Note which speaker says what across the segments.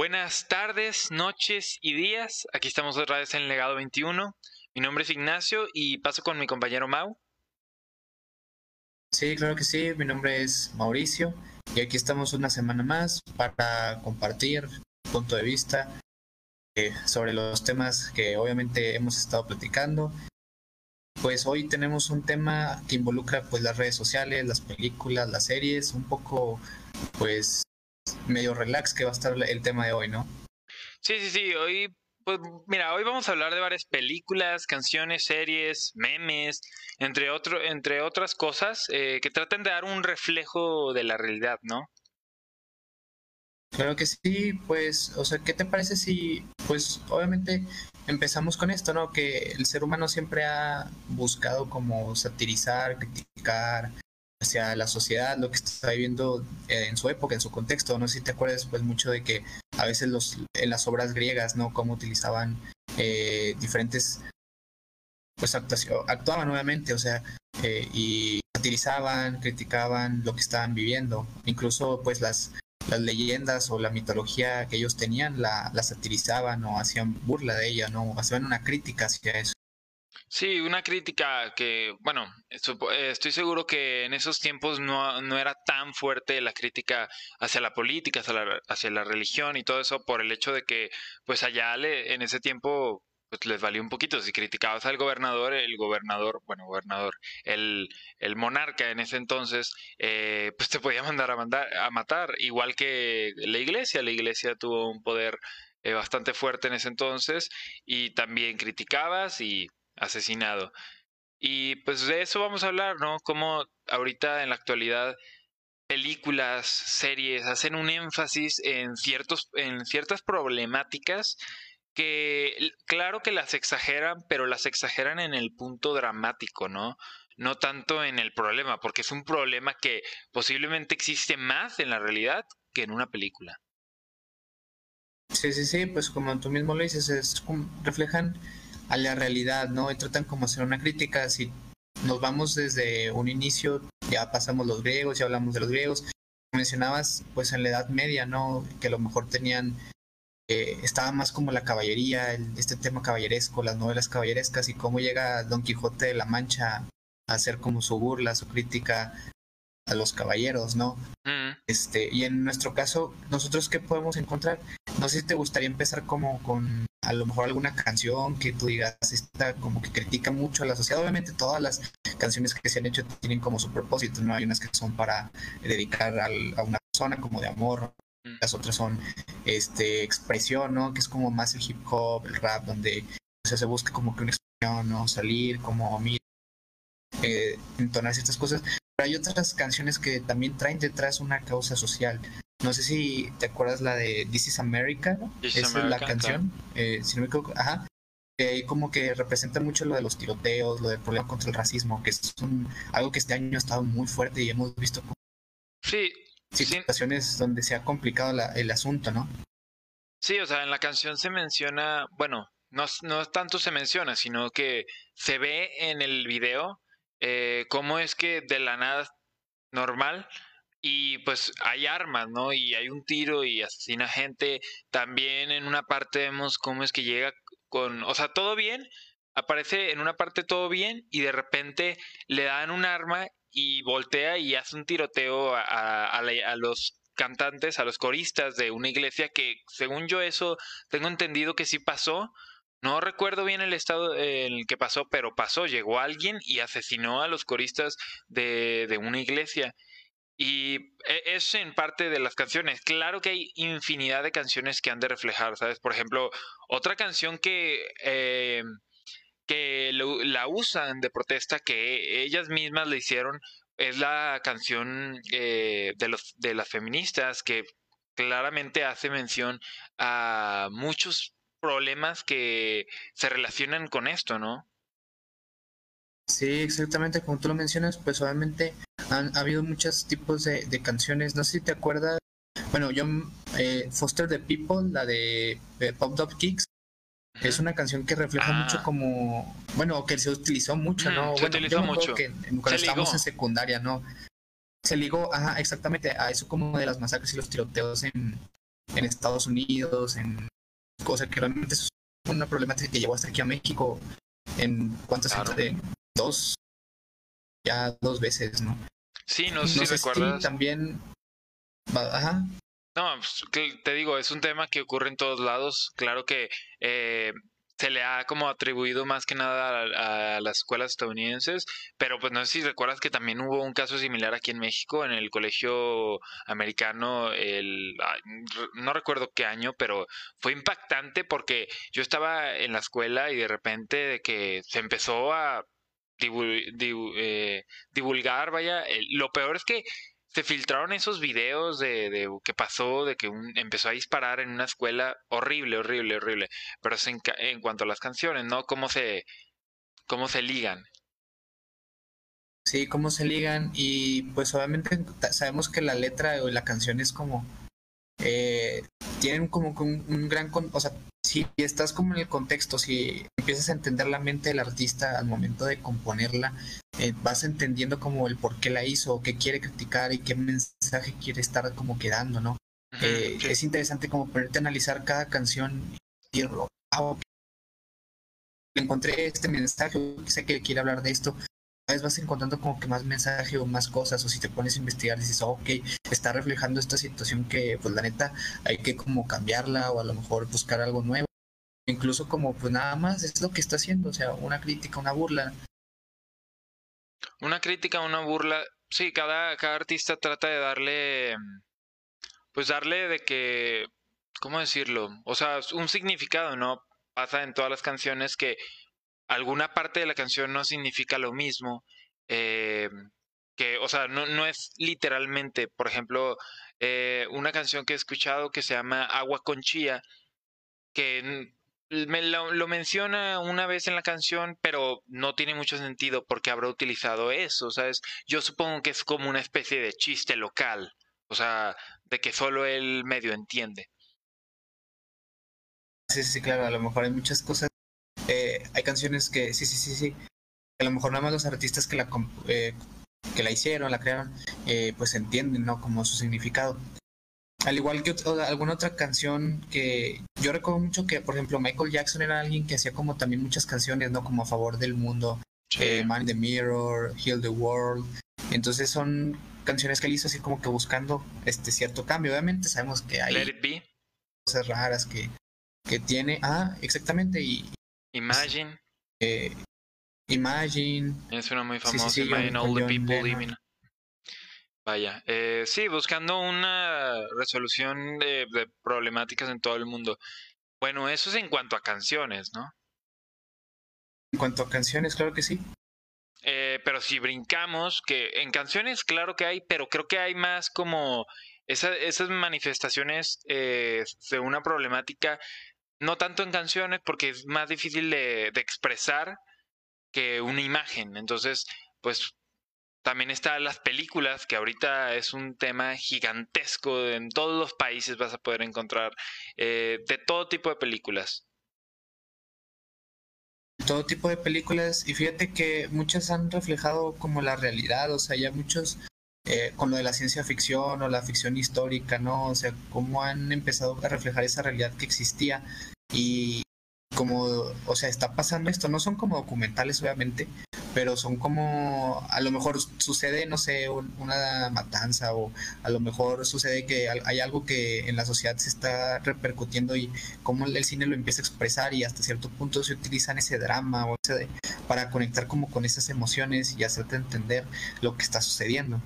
Speaker 1: Buenas tardes, noches y días. Aquí estamos otra vez en Legado 21. Mi nombre es Ignacio y paso con mi compañero Mau.
Speaker 2: Sí, claro que sí. Mi nombre es Mauricio y aquí estamos una semana más para compartir punto de vista eh, sobre los temas que obviamente hemos estado platicando. Pues hoy tenemos un tema que involucra pues las redes sociales, las películas, las series, un poco pues medio relax que va a estar el tema de hoy, ¿no?
Speaker 1: Sí, sí, sí. Hoy, pues mira, hoy vamos a hablar de varias películas, canciones, series, memes, entre, otro, entre otras cosas eh, que tratan de dar un reflejo de la realidad, ¿no?
Speaker 2: Claro que sí, pues, o sea, ¿qué te parece si, pues, obviamente empezamos con esto, ¿no? Que el ser humano siempre ha buscado como satirizar, criticar, hacia la sociedad, lo que está viviendo eh, en su época, en su contexto. No sé si te acuerdas pues mucho de que a veces los, en las obras griegas, ¿no? Cómo utilizaban eh, diferentes, pues actuaban nuevamente, o sea, eh, y satirizaban, criticaban lo que estaban viviendo. Incluso pues las, las leyendas o la mitología que ellos tenían la, la satirizaban o hacían burla de ella, ¿no? Hacían una crítica hacia eso.
Speaker 1: Sí, una crítica que, bueno, eh, estoy seguro que en esos tiempos no, no era tan fuerte la crítica hacia la política, hacia la, la religión y todo eso por el hecho de que, pues allá le, en ese tiempo pues les valió un poquito. Si criticabas al gobernador, el gobernador, bueno, gobernador, el, el monarca en ese entonces, eh, pues te podía mandar a, mandar a matar, igual que la iglesia. La iglesia tuvo un poder eh, bastante fuerte en ese entonces y también criticabas y asesinado. Y pues de eso vamos a hablar, ¿no? Cómo ahorita en la actualidad películas, series hacen un énfasis en ciertos en ciertas problemáticas que claro que las exageran, pero las exageran en el punto dramático, ¿no? No tanto en el problema, porque es un problema que posiblemente existe más en la realidad que en una película.
Speaker 2: Sí, sí, sí, pues como tú mismo lo dices, es, reflejan a la realidad, ¿no? Y tratan como hacer una crítica. Si nos vamos desde un inicio, ya pasamos los griegos, ya hablamos de los griegos. Mencionabas, pues en la Edad Media, ¿no? Que a lo mejor tenían, eh, estaba más como la caballería, este tema caballeresco, las novelas caballerescas y cómo llega Don Quijote de la Mancha a hacer como su burla, su crítica a los caballeros, ¿no? Mm. Este, y en nuestro caso, nosotros qué podemos encontrar? No sé si te gustaría empezar como con a lo mejor alguna canción que tú digas, esta como que critica mucho a la sociedad. Obviamente todas las canciones que se han hecho tienen como su propósito, ¿no? Hay unas que son para dedicar a una persona como de amor, las otras son este expresión, ¿no? Que es como más el hip hop, el rap, donde se busca como que una expresión, ¿no? Salir, como eh, entonar ciertas cosas. Pero hay otras canciones que también traen detrás una causa social. No sé si te acuerdas la de This is America, Esa es la canción, eh, si no me equivoco, ajá. Eh, como que representa mucho lo de los tiroteos, lo del problema contra el racismo, que es algo que este año ha estado muy fuerte y hemos visto
Speaker 1: sí,
Speaker 2: situaciones donde se ha complicado el asunto, ¿no?
Speaker 1: Sí, o sea, en la canción se menciona, bueno, no, no tanto se menciona, sino que se ve en el video eh, cómo es que de la nada normal y pues hay armas, ¿no? Y hay un tiro y asesina gente. También en una parte vemos cómo es que llega con, o sea, todo bien, aparece en una parte todo bien y de repente le dan un arma y voltea y hace un tiroteo a, a, los cantantes, a los coristas de una iglesia que según yo eso tengo entendido que sí pasó. No recuerdo bien el estado en el que pasó, pero pasó, llegó alguien y asesinó a los coristas de, de una iglesia. Y e, es en parte de las canciones. Claro que hay infinidad de canciones que han de reflejar, ¿sabes? Por ejemplo, otra canción que, eh, que la usan de protesta, que ellas mismas le hicieron, es la canción eh, de, los, de las feministas, que claramente hace mención a muchos problemas que se relacionan con esto, ¿no?
Speaker 2: Sí, exactamente, como tú lo mencionas, pues obviamente han ha habido muchos tipos de, canciones. No sé si te acuerdas. Bueno, yo, eh, Foster the People, la de, Pop Top Kicks, es una canción que refleja mucho ah. como. Bueno, que se utilizó mucho, ¿no?
Speaker 1: Se utilizó mucho.
Speaker 2: Que cuando estábamos en secundaria, ¿no? Se ligó, ajá, exactamente, a eso como de las masacres y los tiroteos en, en Estados Unidos, en cosas que realmente es una problemática que llegó hasta aquí a México en cuántos años de dos, ya dos veces, ¿no?
Speaker 1: Sí, no, sé si recuerdas.
Speaker 2: también, ajá.
Speaker 1: No, pues, te digo, es un tema que ocurre en todos lados. Claro que eh, se le ha como atribuido más que nada a, las escuelas estadounidenses, pero pues no sé si recuerdas que también hubo un caso similar aquí en México, en el colegio americano, el, no recuerdo qué año, pero fue impactante porque yo estaba en la escuela y de repente de que se empezó a eh, divulgar, vaya, lo peor es que se filtraron esos videos de, de que pasó, de que un, empezó a disparar en una escuela horrible, horrible, horrible. Pero en, en, cuanto a las canciones, ¿no? Cómo se, cómo se ligan.
Speaker 2: Sí, cómo se ligan y pues obviamente sabemos que la letra o la canción es como eh, tienen como un, un gran, o sea, si estás como en el contexto, si empiezas a entender la mente del artista al momento de componerla, eh, vas entendiendo como el por qué la hizo, qué quiere criticar y qué mensaje quiere estar como quedando, ¿no? Eh, es interesante como ponerte a analizar cada canción y decir, ah, encontré este mensaje, sé que quiere hablar de esto, vez vas encontrando como que más mensaje o más cosas, o si te pones a investigar dices, oh, ok, está reflejando esta situación que pues la neta hay que como cambiarla o a lo mejor buscar algo nuevo. Incluso como pues nada más es lo que está haciendo, o sea, una crítica, una burla.
Speaker 1: Una crítica, una burla, sí, cada, cada artista trata de darle, pues darle de que, ¿cómo decirlo? O sea, un significado, ¿no? Pasa en todas las canciones que alguna parte de la canción no significa lo mismo. Eh, que, o sea, no, no, es literalmente, por ejemplo, eh, una canción que he escuchado que se llama Agua con Chía, que me lo, menciona una vez en la canción, pero no tiene mucho sentido porque habrá utilizado eso, ¿sabes? Yo supongo que es como una especie de chiste local, o sea, de que solo él medio entiende.
Speaker 2: Sí, sí, claro, a lo mejor hay muchas cosas eh, hay canciones que sí, sí, sí, sí. A lo mejor nada más los artistas que la, eh, que la hicieron, la crearon, eh, pues entienden, ¿no? Como su significado. Al igual que alguna otra canción que yo recuerdo mucho que, por ejemplo, Michael Jackson era alguien que hacía como también muchas canciones, ¿no? Como a favor del mundo. Man in the Mirror, Heal the World. Entonces son canciones que él hizo así como que buscando este cierto cambio. Obviamente sabemos que hay cosas raras que, que tiene. Ah, exactamente. Y,
Speaker 1: Imagine.
Speaker 2: Eh, Imagine.
Speaker 1: Es una muy famosa. Imagine all the people living. Vaya, eh, sí, buscando una resolución de, problemáticas en todo el mundo. Bueno, eso es en cuanto a canciones, ¿no?
Speaker 2: En cuanto a canciones, claro que sí.
Speaker 1: Eh, pero si brincamos, que en canciones, claro que hay, pero creo que hay más como esas manifestaciones eh, de una problemática no tanto en canciones porque es más difícil de, expresar que una imagen. Entonces, pues también están las películas, que ahorita es un tema gigantesco. En todos los países vas a poder encontrar eh, de todo tipo de películas.
Speaker 2: Todo tipo de películas. Y fíjate que muchas han reflejado como la realidad. O sea, ya muchos eh, con lo de la ciencia ficción o la ficción histórica, ¿no? O sea, cómo han empezado a reflejar esa realidad que existía y como, o sea, está pasando esto, no son como documentales obviamente, pero son como, a lo mejor sucede, no sé, una matanza o a lo mejor sucede que hay algo que en la sociedad se está repercutiendo y cómo el cine lo empieza a expresar y hasta cierto punto se utilizan ese drama o ese para conectar como con esas emociones y hacerte entender lo que está sucediendo.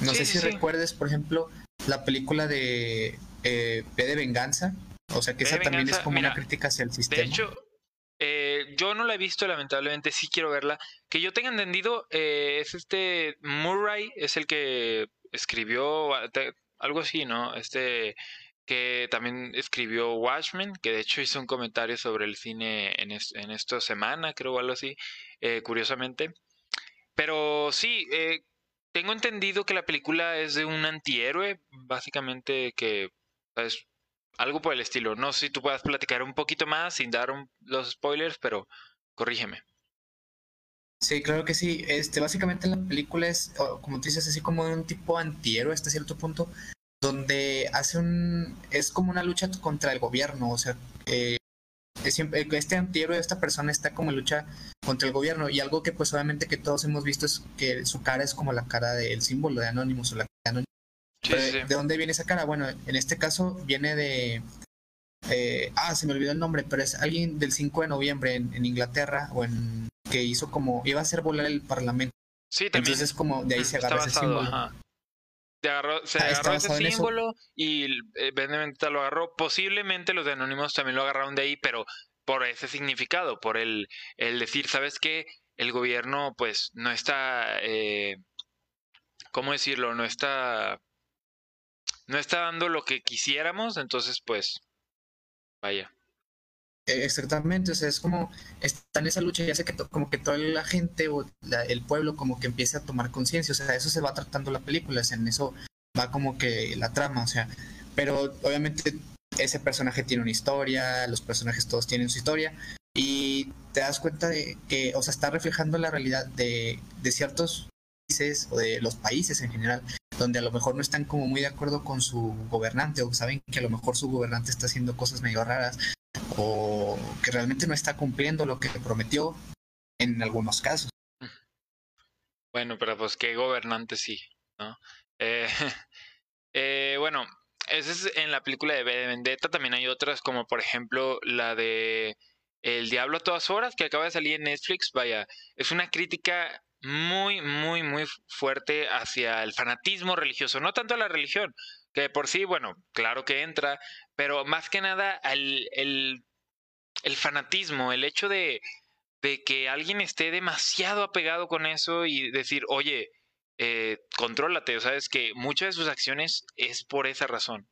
Speaker 2: No sé si recuerdes, por ejemplo, la película de eh, P de Venganza. O sea que esa también es como una crítica hacia el sistema.
Speaker 1: De hecho, eh, yo no la he visto, lamentablemente, sí quiero verla. Que yo tenga entendido, eh, es este Murray, es el que escribió algo así, ¿no? Este que también escribió Watchmen, que de hecho hizo un comentario sobre el cine en, en esta semana, creo, algo así, curiosamente. Pero sí, eh, tengo entendido que la película es de un antihéroe, básicamente que es algo por el estilo. No sé si tú puedas platicar un poquito más sin dar los spoilers, pero corrígeme.
Speaker 2: Sí, claro que sí. Este, básicamente la película es, como tú dices, así como un tipo antihéroe hasta cierto punto, donde hace un, es como una lucha contra el gobierno, o sea, eh, este antihéroe, esta persona está como en lucha contra el gobierno y algo que pues obviamente que todos hemos visto es que su cara es como la cara del símbolo de Anonymous o la cara de Anonymous. ¿De dónde viene esa cara? Bueno, en este caso viene de... Eh, ah, se me olvidó el nombre, pero es alguien del 5 de noviembre en, Inglaterra o en que hizo como iba a hacer volar el parlamento.
Speaker 1: Sí, también.
Speaker 2: Entonces como de ahí se agarra ese símbolo.
Speaker 1: Se agarró, se ah, agarró ese símbolo y eh, lo agarró. Posiblemente los de Anónimos también lo agarraron de ahí, pero por ese significado, por el, el decir, ¿sabes qué? El gobierno pues no está, eh, ¿cómo decirlo? No está, no está dando lo que quisiéramos, entonces pues, vaya.
Speaker 2: E, exactamente, o sea, es como está en esa lucha y hace que como que toda la gente o el pueblo como que empiece a tomar conciencia, o sea, eso se va tratando la película, en eso va como que la trama, o sea, pero obviamente ese personaje tiene una historia, los personajes todos tienen su historia y te das cuenta de que, o sea, está reflejando la realidad de, de ciertos países o de los países en general, donde a lo mejor no están como muy de acuerdo con su gobernante o saben que a lo mejor su gobernante está haciendo cosas medio raras o que realmente no está cumpliendo lo que prometió en algunos casos.
Speaker 1: Bueno, pero pues qué gobernante sí, ¿no? Eh, eh, bueno, esa es en la película de Vendetta, también hay otras como por ejemplo la de El Diablo a todas horas que acaba de salir en Netflix, vaya, es una crítica muy, muy, muy fuerte hacia el fanatismo religioso, no tanto a la religión, que por sí, bueno, claro que entra, pero más que nada al, el, el fanatismo, el hecho de, de que alguien esté demasiado apegado con eso y decir, oye, eh, contrólate, sabes que muchas de sus acciones es por esa razón.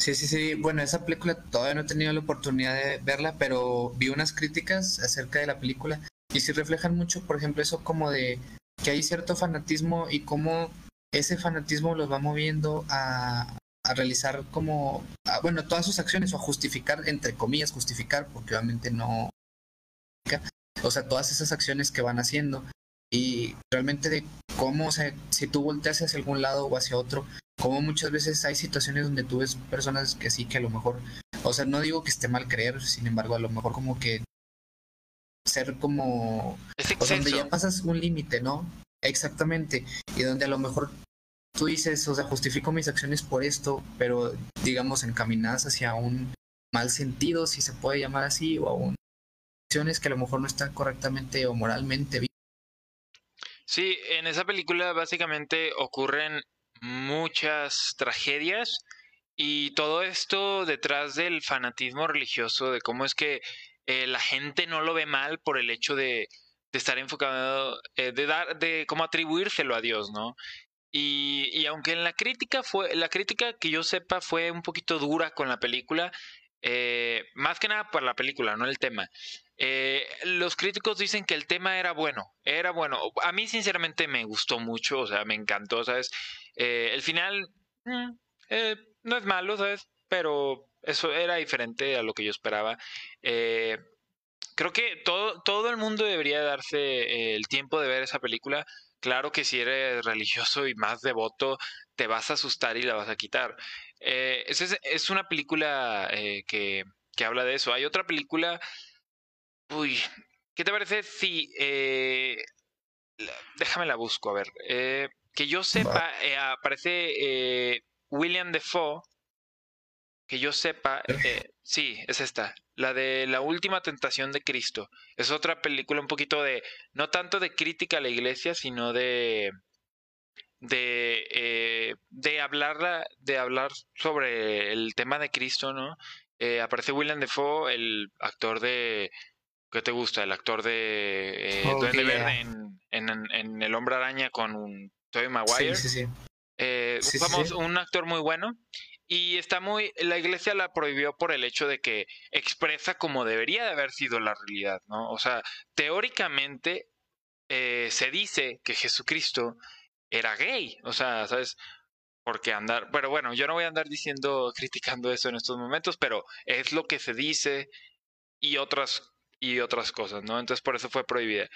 Speaker 2: Sí, sí, sí. Bueno, esa película todavía no he tenido la oportunidad de verla, pero vi unas críticas acerca de la película y sí reflejan mucho, por ejemplo, eso como de que hay cierto fanatismo y cómo ese fanatismo los va moviendo a, a realizar como, bueno, todas sus acciones o a justificar, entre comillas, justificar, porque obviamente no, o sea, todas esas acciones que van haciendo. Y realmente de cómo, o sea, si tú volteas hacia algún lado o hacia otro, como muchas veces hay situaciones donde tú ves personas que sí, que a lo mejor, o sea, no digo que esté mal creer, sin embargo, a lo mejor como que ser como, o sea, donde ya pasas un límite, ¿no? Exactamente, y donde a lo mejor tú dices, o sea, justifico mis acciones por esto, pero digamos encaminadas hacia un mal sentido, si se puede llamar así, o a un acciones que a lo mejor no están correctamente o moralmente bien
Speaker 1: Sí, en esa película básicamente ocurren muchas tragedias y todo esto detrás del fanatismo religioso, de cómo es que eh, la gente no lo ve mal por el hecho de, estar enfocado, eh, de dar, de cómo atribuírselo a Dios, ¿no? Y, aunque en la crítica fue, la crítica que yo sepa fue un poquito dura con la película, eh, más que nada por la película, no el tema. Eh, los críticos dicen que el tema era bueno, era bueno. A mí sinceramente me gustó mucho, o sea, me encantó, ¿sabes? Eh, el final mm, no es malo, ¿sabes? Pero eso era diferente a lo que yo esperaba. creo que todo, todo el mundo debería darse el tiempo de ver esa película. Claro que si eres religioso y más devoto, te vas a asustar y la vas a quitar. es, es, una película que, que habla de eso. Hay otra película Uy, ¿qué te parece si... Eh, déjame la busco, a ver. Eh, que yo sepa, eh, aparece eh, William Defoe. Que yo sepa, eh, sí, es esta, la de La Última Tentación de Cristo. Es otra película un poquito de, no tanto de crítica a la iglesia, sino de, de, eh, de, hablar, de hablar sobre el tema de Cristo, ¿no? Eh, aparece William Defoe, el actor de ¿Qué te gusta? El actor de eh, Duende Verde en, en, en, El Hombre Araña con un Tobey Maguire. Sí, sí, sí. Eh, un actor muy bueno. Y está muy. La iglesia la prohibió por el hecho de que expresa como debería de haber sido la realidad, ¿no? O sea, teóricamente eh, se dice que Jesucristo era gay. O sea, ¿sabes? Porque andar. Pero bueno, yo no voy a andar diciendo, criticando eso en estos momentos, pero es lo que se dice y otras y otras cosas, ¿no? Entonces por eso fue prohibida.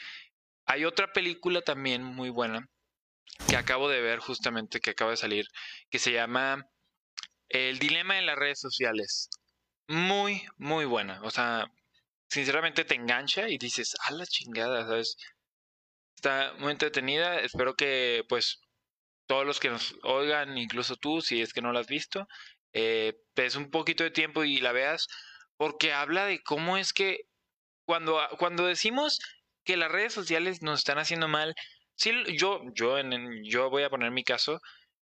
Speaker 1: Hay otra película también muy buena que acabo de ver justamente, que acaba de salir, que se llama El dilema en las redes sociales. Muy, muy buena. O sea, sinceramente te engancha y dices, a la chingada, ¿sabes? Está muy entretenida. Espero que, pues, todos los que nos oigan, incluso tú, si es que no la has visto, eh, des un poquito de tiempo y la veas, porque habla de cómo es que cuando, cuando decimos que las redes sociales nos están haciendo mal, sí, yo, yo, en, yo voy a poner mi caso,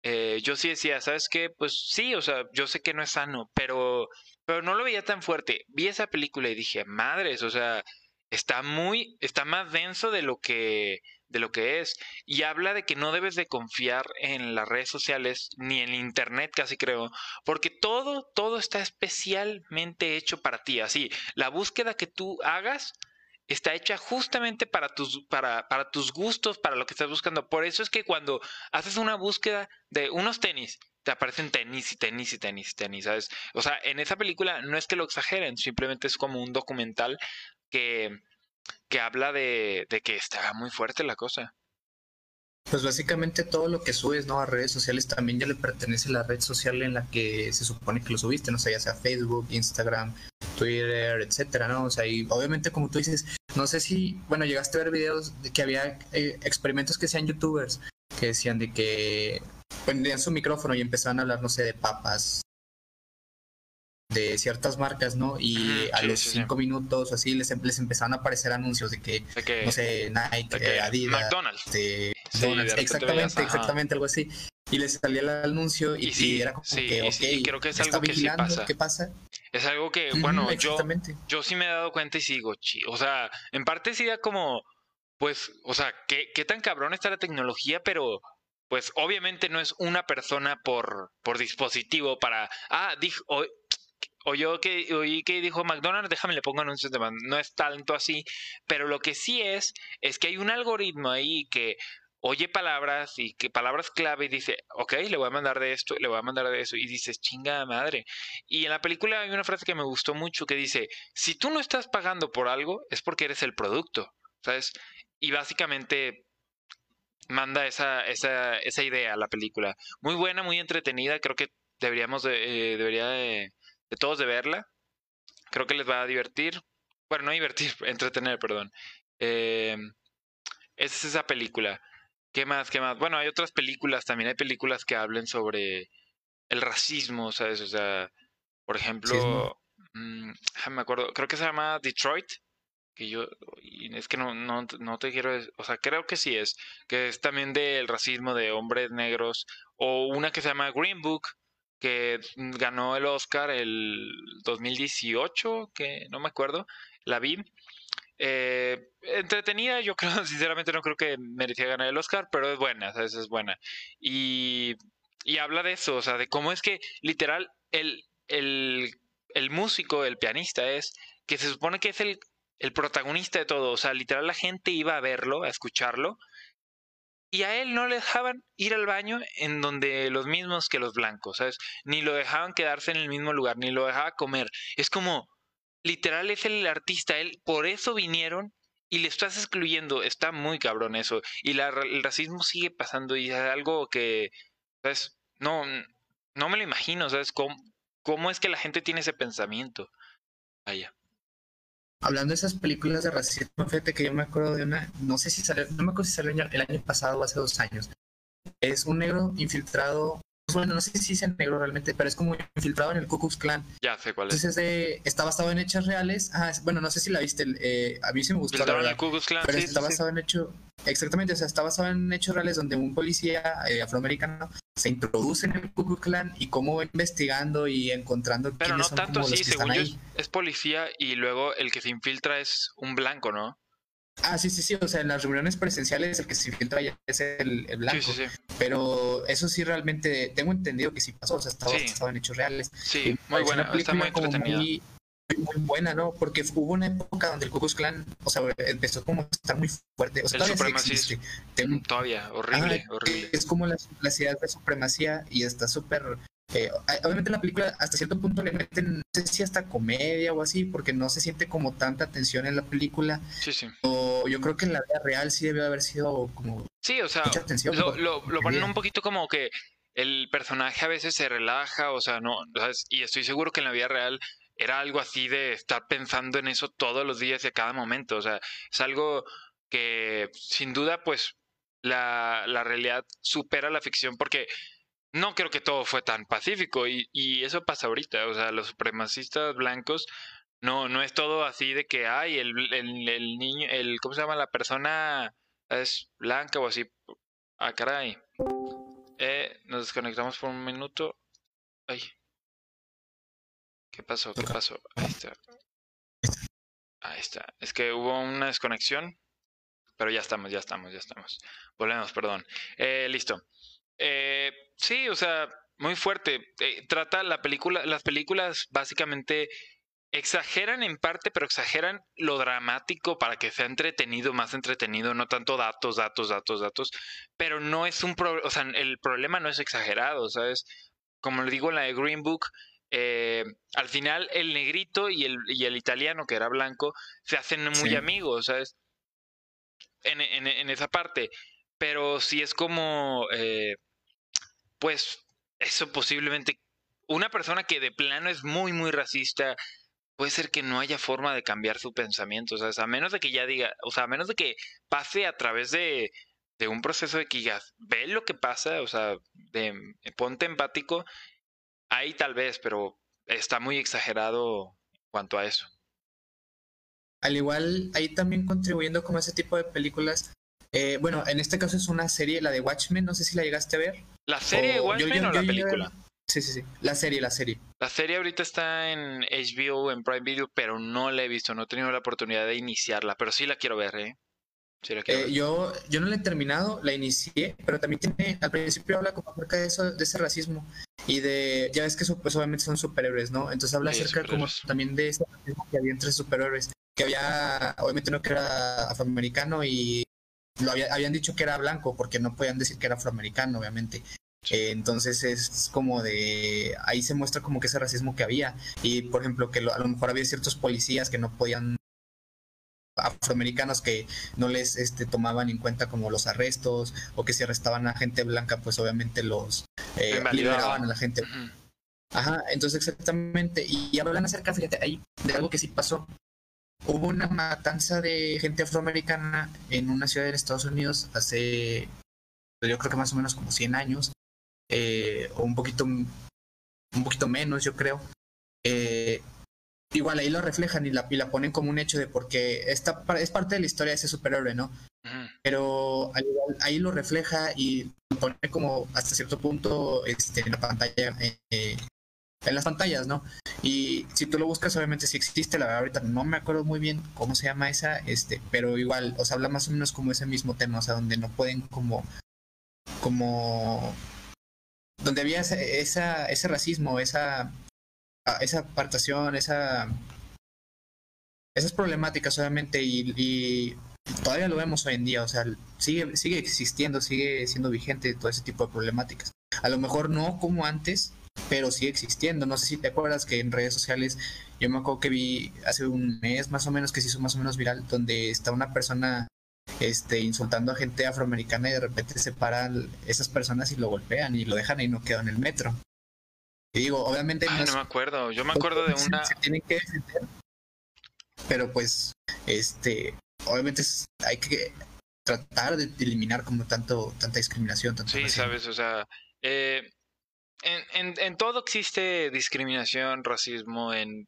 Speaker 1: eh, yo sí decía, ¿sabes qué? Pues sí, o sea, yo sé que no es sano, pero, pero no lo veía tan fuerte. Vi esa película y dije, madres, o sea, está muy, está más denso de lo que, de lo que es. Y habla de que no debes de confiar en las redes sociales, ni en internet casi creo, porque todo, todo está especialmente hecho para ti. Así, la búsqueda que tú hagas está hecha justamente para tus, para, para tus gustos, para lo que estás buscando. Por eso es que cuando haces una búsqueda de unos tenis, te aparecen tenis y tenis y tenis y tenis, ¿sabes? O sea, en esa película no es que lo exageren, simplemente es como un documental que, que habla de, de que está muy fuerte la cosa.
Speaker 2: Pues básicamente todo lo que subes ¿no? a redes sociales también ya le pertenece a la red social en la que se supone que lo subiste, no sé, ya sea Facebook, Instagram, Twitter, etcétera, ¿no? O sea, y obviamente como tú dices, no sé si, bueno, llegaste a ver videos de que había eh, experimentos que sean youtubers que decían de que ponían su micrófono y empezaban a hablar, no sé, de papas, de ciertas marcas, ¿no? Y a los cinco minutos así les, em, les empezaron a aparecer anuncios de que, no sé, Nike, Adidas,
Speaker 1: McDonald's.
Speaker 2: Exactamente, exactamente, algo así. Y les salía el anuncio y, era como que, ok,
Speaker 1: creo que es algo que sí pasa.
Speaker 2: ¿qué pasa?
Speaker 1: Es algo que, bueno, yo, yo sí me he dado cuenta y sigo, o sea, en parte sí da como, pues, o sea, ¿qué, qué tan cabrón está la tecnología, pero pues obviamente no es una persona por, por dispositivo para, ah, dijo, o yo que oí que dijo McDonald's, déjame le pongo anuncios de No es tanto así, pero lo que sí es, es que hay un algoritmo ahí que oye palabras y que palabras clave y dice, ok, le voy a mandar de esto, le voy a mandar de eso, y dices, chinga madre. Y en la película hay una frase que me gustó mucho que dice, si tú no estás pagando por algo, es porque eres el producto, ¿sabes? Y básicamente manda esa, esa, esa idea a la película. Muy buena, muy entretenida, creo que deberíamos de, eh, debería de todos de verla. Creo que les va a divertir. Bueno, no divertir, entretener, perdón. Eh, es esa película. ¿Qué más? ¿Qué más? Bueno, hay otras películas también. Hay películas que hablen sobre el racismo, ¿sabes? O sea, por ejemplo, mm, me acuerdo, creo que se llama Detroit. Que yo, es que no, no, no te quiero, o sea, creo que sí es, que es también del racismo de hombres negros. O una que se llama Green Book, que ganó el Oscar el 2018, que no me acuerdo, la vi. Eh, entretenida, yo creo, sinceramente no creo que merecía ganar el Oscar, pero es buena, ¿sabes? Es buena. Y, y habla de eso, o sea, de cómo es que literal el, el, el músico, el pianista es, que se supone que es el, el protagonista de todo, o sea, literal la gente iba a verlo, a escucharlo, y a él no le dejaban ir al baño en donde los mismos que los blancos, ¿sabes? Ni lo dejaban quedarse en el mismo lugar, ni lo dejaba comer. Es como, literal es el artista, él, por eso vinieron y le estás excluyendo. Está muy cabrón eso. Y la, el racismo sigue pasando y es algo que, ¿sabes? No, no me lo imagino, ¿sabes? ¿Cómo, cómo es que la gente tiene ese pensamiento? Vaya.
Speaker 2: Hablando de esas películas de racismo, fíjate que yo me acuerdo de una, no sé si salió, no me acuerdo si salió el año pasado o hace dos años. Es un negro infiltrado, bueno, no sé si es negro realmente, pero es como infiltrado en el Ku Klux Klan.
Speaker 1: Ya sé cuál
Speaker 2: es. Entonces está basado en hechos reales. Ah, bueno, no sé si la viste, eh, a mí sí me gustó.
Speaker 1: La verdad, el Ku Klux Klan,
Speaker 2: pero está basado en hecho, exactamente, o sea, está basado en hechos reales donde un policía eh, afroamericano se introduce en el Ku Klux Klan y cómo va investigando y encontrando
Speaker 1: Pero no tanto así, según yo es, policía y luego el que se infiltra es un blanco, ¿no?
Speaker 2: Ah, sí, sí, sí, o sea, en las reuniones presenciales el que se infiltra ya es el, blanco. Sí, sí, sí. Pero eso sí realmente, tengo entendido que sí pasó, o sea, estaba basado en hechos reales.
Speaker 1: Sí, muy buena, está muy entretenida
Speaker 2: muy buena, ¿no? Porque hubo una época donde el Ku Klux Klan, o sea, empezó como a estar muy fuerte. O sea,
Speaker 1: el todavía, existe. todavía, horrible, horrible.
Speaker 2: Es como la, la ciudad de supremacía y está súper eh, obviamente la película hasta cierto punto le meten, no sé si hasta comedia o así, porque no se siente como tanta tensión en la película.
Speaker 1: Sí, sí.
Speaker 2: O yo creo que en la vida real sí debió haber sido como...
Speaker 1: Sí, o sea,
Speaker 2: mucha tensión,
Speaker 1: lo, lo, lo ponen un poquito como que el personaje a veces se relaja, o sea, no, y estoy seguro que en la vida real era algo así de estar pensando en eso todos los días y a cada momento, o sea, es algo que sin duda, pues, la, la realidad supera la ficción porque no creo que todo fue tan pacífico y, y eso pasa ahorita, o sea, los supremacistas blancos no, no es todo así de que, ay, el, el, el niño, el, ¿cómo se llama? La persona es blanca o así. Ah, caray. Eh, nos desconectamos por un minuto. Ay. ¿Qué pasó? ¿Qué pasó? Ahí está. Ahí está. Es que hubo una desconexión. Pero ya estamos, ya estamos, ya estamos. Volvemos, perdón. Eh, listo. Eh, sí, o sea, muy fuerte. Eh, trata la película, las películas básicamente exageran en parte, pero exageran lo dramático para que sea entretenido, más entretenido, no tanto datos, datos, datos, datos, pero no es un problema, o sea, el problema no es exagerado, ¿sabes? Como le digo en la de Green Book, eh, al final el negrito y el, y el italiano, que era blanco, se hacen muy
Speaker 2: Sí.
Speaker 1: amigos, ¿sabes? En, en, en esa parte, pero si es como, eh, pues, eso posiblemente, una persona que de plano es muy, muy racista, puede ser que no haya forma de cambiar su pensamiento, o sea, a menos de que ya diga, o sea, a menos de que pase a través de, de un proceso de que digas, ve lo que pasa, o sea, de, ponte empático, ahí tal vez, pero está muy exagerado en cuanto a eso.
Speaker 2: Al igual, ahí también contribuyendo como ese tipo de películas. eh, bueno, en este caso es una serie, la de Watchmen, no sé si la llegaste a ver.
Speaker 1: ¿La serie de Watchmen
Speaker 2: yo-
Speaker 1: o la película?
Speaker 2: Sí, sí, sí. La serie, la serie.
Speaker 1: La serie ahorita está en HBO, en Prime Video, pero no la he visto, no he tenido la oportunidad de iniciarla, pero sí la quiero ver, ¿eh? Sí la quiero
Speaker 2: Eh,
Speaker 1: ver.
Speaker 2: yo, yo no la he terminado, la inicié, pero también tiene, al principio habla como acerca de eso, de ese racismo y de, ya ves que pues obviamente son superhéroes, ¿no? Entonces habla
Speaker 1: Sí,
Speaker 2: acerca como también de ese racismo que había entre superhéroes, que había, obviamente no que era afroamericano y lo había- habían dicho que era blanco porque no podían decir que era afroamericano, obviamente. Eh, entonces es como de, ahí se muestra como que ese racismo que había y por ejemplo que lo- a lo mejor había ciertos policías que no podían afroamericanos que no les este, tomaban en cuenta como los arrestos o que si arrestaban a gente blanca pues obviamente los eh, liberaban a la gente. Ajá, entonces exactamente. Y, y hablan acerca, fíjate, ahí de algo que sí pasó. Hubo una matanza de gente afroamericana en una ciudad de Estados Unidos hace, pues, yo creo que más o menos como 100 años, eh, o un poquito, un poquito menos, yo creo. Eh, igual ahí lo reflejan y la, y la ponen como un hecho de porque esta es parte de la historia de ese superhéroe, ¿no? Pero al igual, ahí lo refleja y lo pone como hasta cierto punto este, en la pantalla, eh, en las pantallas, ¿no? Y si tú lo buscas, obviamente sí existe, la verdad ahorita no me acuerdo muy bien cómo se llama esa, este, pero igual, o sea, habla más o menos como ese mismo tema, o sea, donde no pueden como, como, donde había esa, esa- ese racismo, esa, ah, esa apartación, esa, esas problemáticas, obviamente, y, y todavía lo vemos hoy en día, o sea, sigue, sigue existiendo, sigue siendo vigente todo ese tipo de problemáticas. A lo mejor no como antes, pero sigue existiendo. No sé si te acuerdas que en redes sociales, yo me acuerdo que vi hace un mes más o menos que se hizo más o menos viral, donde está una persona este, insultando a gente afroamericana y de repente se paran esas personas y lo golpean y lo dejan ahí no queda en el metro. Y digo, obviamente
Speaker 1: Ay,
Speaker 2: no
Speaker 1: no me acuerdo. Yo me acuerdo de una.
Speaker 2: se tienen que defender. Pero pues, este, obviamente hay que tratar de eliminar como tanto, tanta discriminación, tanto
Speaker 1: Sí,
Speaker 2: racismo.
Speaker 1: sabes, o sea, eh, en, en, todo existe discriminación, racismo, en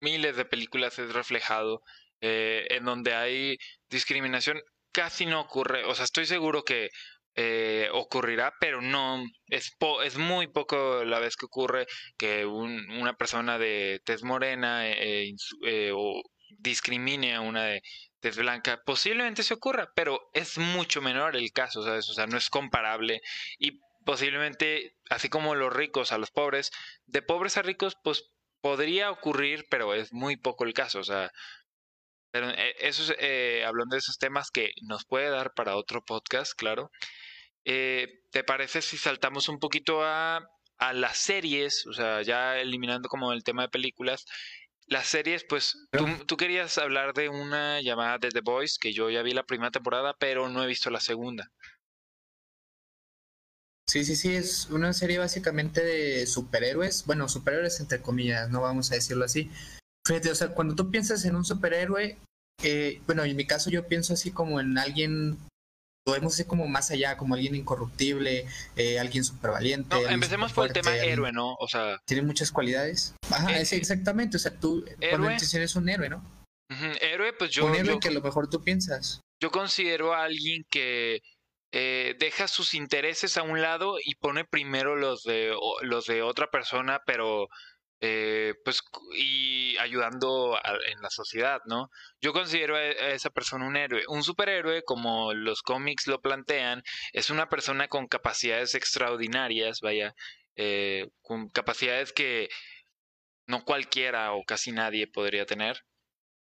Speaker 1: miles de películas es reflejado, eh, en donde hay discriminación casi no ocurre, o sea, estoy seguro que eh, ocurrirá, pero no, es, po- es muy poco la vez que ocurre que un- una persona de tez morena eh, eh, o discrimine a una de tez blanca, posiblemente se ocurra, pero es mucho menor el caso, ¿sabes? O sea, no es comparable. Y posiblemente, así como los ricos a los pobres, de pobres a ricos, pues podría ocurrir, pero es muy poco el caso, o sea, pero eh, eso es, eh, hablando de esos temas que nos puede dar para otro podcast, claro. Eh, ¿Te parece si saltamos un poquito a a las series, o sea, ya eliminando como el tema de películas, las series, pues tú, tú, querías hablar de una llamada de The Boys, que yo ya vi la primera temporada, pero no he visto la segunda.
Speaker 2: Sí, sí, sí, es una serie básicamente de superhéroes, bueno, superhéroes entre comillas, no vamos a decirlo así. Fíjate, o sea, cuando tú piensas en un superhéroe, eh, bueno, en mi caso yo pienso así como en alguien, podemos ser como más allá, como alguien incorruptible, eh, alguien súper valiente.
Speaker 1: No, empecemos por el tema héroe, ¿no? O sea...
Speaker 2: Tiene muchas cualidades. Ajá, eh, exactamente, o sea, tú cuando eres un héroe, ¿no?
Speaker 1: Héroe, pues yo...
Speaker 2: Un héroe que a lo mejor tú piensas.
Speaker 1: Yo considero a alguien que eh, deja sus intereses a un lado y pone primero los de los de otra persona, pero eh, pues y ayudando en la sociedad, ¿no? Yo considero a, esa persona un héroe, un superhéroe como los cómics lo plantean, es una persona con capacidades extraordinarias, vaya, eh, con capacidades que no cualquiera o casi nadie podría tener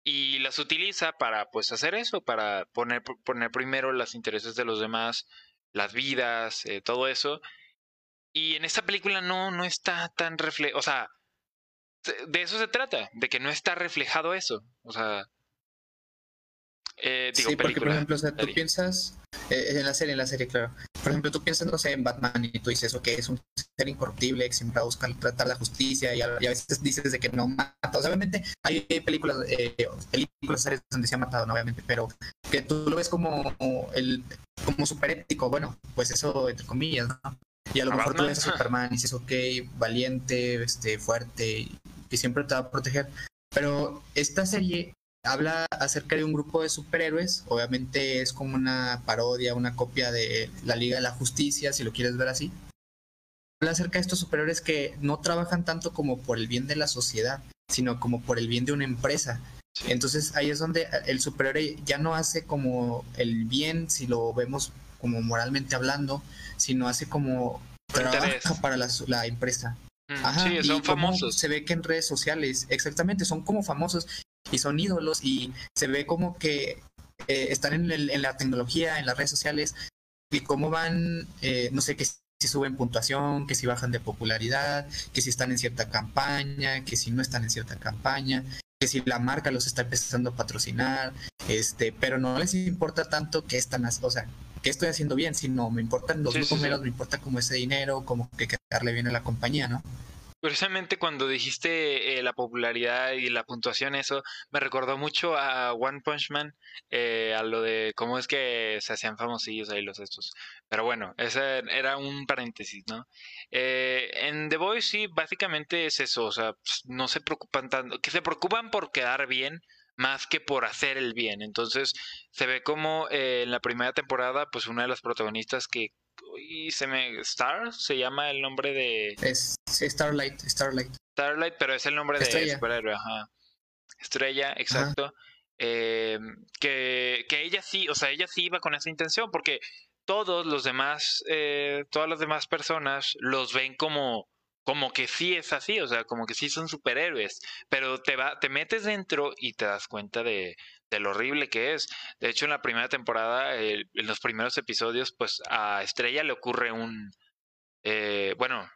Speaker 1: y las utiliza para pues hacer eso, para poner, poner primero los intereses de los demás, las vidas, eh, todo eso. Y en esta película no, no está tan reflejado, o sea, de eso se trata, de que no está reflejado eso, o sea...
Speaker 2: Eh, digo, sí, porque por ejemplo, o sea, tú piensas, eh, en la serie, en la serie, claro. Por ejemplo, tú piensas, no sé, en Batman y tú dices, ok, es un ser incorruptible que siempre va a buscar tratar la justicia y a, veces dices de que no mata. O sea, obviamente hay películas, eh, películas donde se ha matado, ¿no? obviamente, pero que tú lo ves como el como super ético, bueno, pues eso entre comillas, ¿no? Y a lo mejor tú ves a Superman y dices, ok, valiente, este, fuerte, que siempre te va a proteger. Pero esta serie habla acerca de un grupo de superhéroes, obviamente es como una parodia, una copia de la Liga de la Justicia, si lo quieres ver así. Habla acerca de estos superhéroes que no trabajan tanto como por el bien de la sociedad, sino como por el bien de una empresa. Entonces ahí es donde el superhéroe ya no hace como el bien, si lo vemos como moralmente hablando, sino hace como trabaja para la, la empresa.
Speaker 1: Mm, Ajá, sí, son famosos.
Speaker 2: Se ve que en redes sociales, exactamente, son como famosos y son ídolos y se ve como que eh, están en, en, la tecnología, en las redes sociales y cómo van, eh, no sé, que si suben puntuación, que si bajan de popularidad, que si están en cierta campaña, que si no están en cierta campaña, que si la marca los está empezando a patrocinar, este, pero no les importa tanto que están, o sea, que estoy haciendo bien, sino me importan los números, me importa como ese dinero, como que quedarle bien a la compañía, ¿no?
Speaker 1: Precisamente cuando dijiste eh, la popularidad y la puntuación, eso me recordó mucho a One Punch Man, eh, a lo de cómo es que se hacían famosillos ahí los estos. Pero bueno, ese era un paréntesis, ¿no? Eh, en The Voice sí, básicamente es eso, o sea, pues, no se preocupan tanto, que se preocupan por quedar bien más que por hacer el bien. Entonces se ve como en la primera temporada, pues una de las protagonistas que y se me Star se llama el nombre de
Speaker 2: es Starlight Starlight.
Speaker 1: Starlight pero es el nombre de superhéroe ajá. Estrella exacto. Eh, que, que ella sí o sea ella sí iba con esa intención porque todos los demás eh, todas las demás personas los ven como como que sí es así, o sea, como que sí son superhéroes, pero te va, te metes dentro y te das cuenta de, de lo horrible que es. De hecho, en la primera temporada, en los primeros episodios, pues a Estrella le ocurre un, eh, bueno,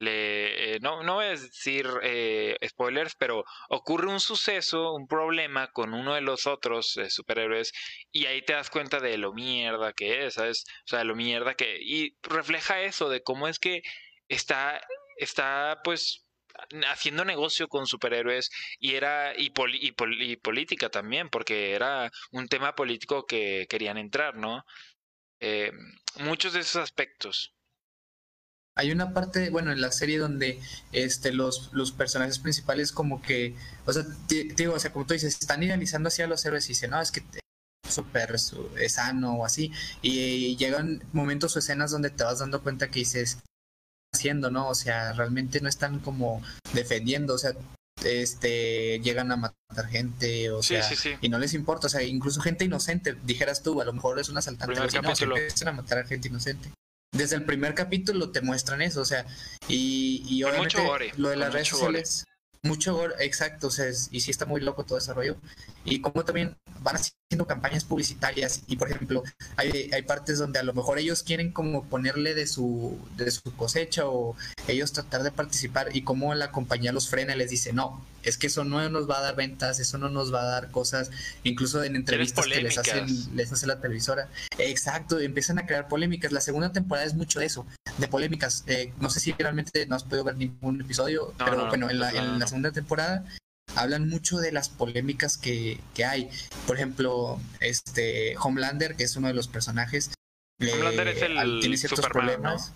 Speaker 1: eh, no, no voy a decir eh, spoilers, pero ocurre un suceso, un problema con uno de los otros superhéroes y ahí te das cuenta de lo mierda que es, ¿sabes? O sea, lo mierda que... Y refleja eso de cómo es que está está pues haciendo negocio con superhéroes y era y, y, política también porque era un tema político que querían entrar no eh, muchos de esos aspectos.
Speaker 2: Hay una parte bueno en la serie donde este los, los personajes principales como que o sea digo o sea como tú dices están idealizando hacia los héroes y dicen no es que súper sano o así y llegan momentos o escenas donde te vas dando cuenta que dices haciendo, ¿no? O sea, realmente no están como defendiendo, o sea, este llegan a matar gente, o sea, y no les importa, o sea, incluso gente inocente, dijeras tú, a lo mejor es un asaltante, no, empiezan a matar a gente inocente. Desde el primer capítulo te muestran eso, o sea, y, y obviamente lo de las redes sociales, mucho gore, exacto, o sea, y sí está muy loco todo ese rollo. Y como también van haciendo campañas publicitarias y, por ejemplo, hay, hay partes donde a lo mejor ellos quieren como ponerle de su, de su cosecha o ellos tratar de participar y como la compañía los frena y les dice, no, es que eso no nos va a dar ventas, eso no nos va a dar cosas, incluso en entrevistas que les hacen, les hace la televisora. Exacto, empiezan a crear polémicas. La segunda temporada es mucho de eso, de polémicas. Eh, no sé si realmente no has podido ver ningún episodio, pero bueno, en la, en la segunda temporada hablan mucho de las polémicas que, que, hay. Por ejemplo, este Homelander, que es uno de los personajes.
Speaker 1: Homelander es el tiene ciertos problemas.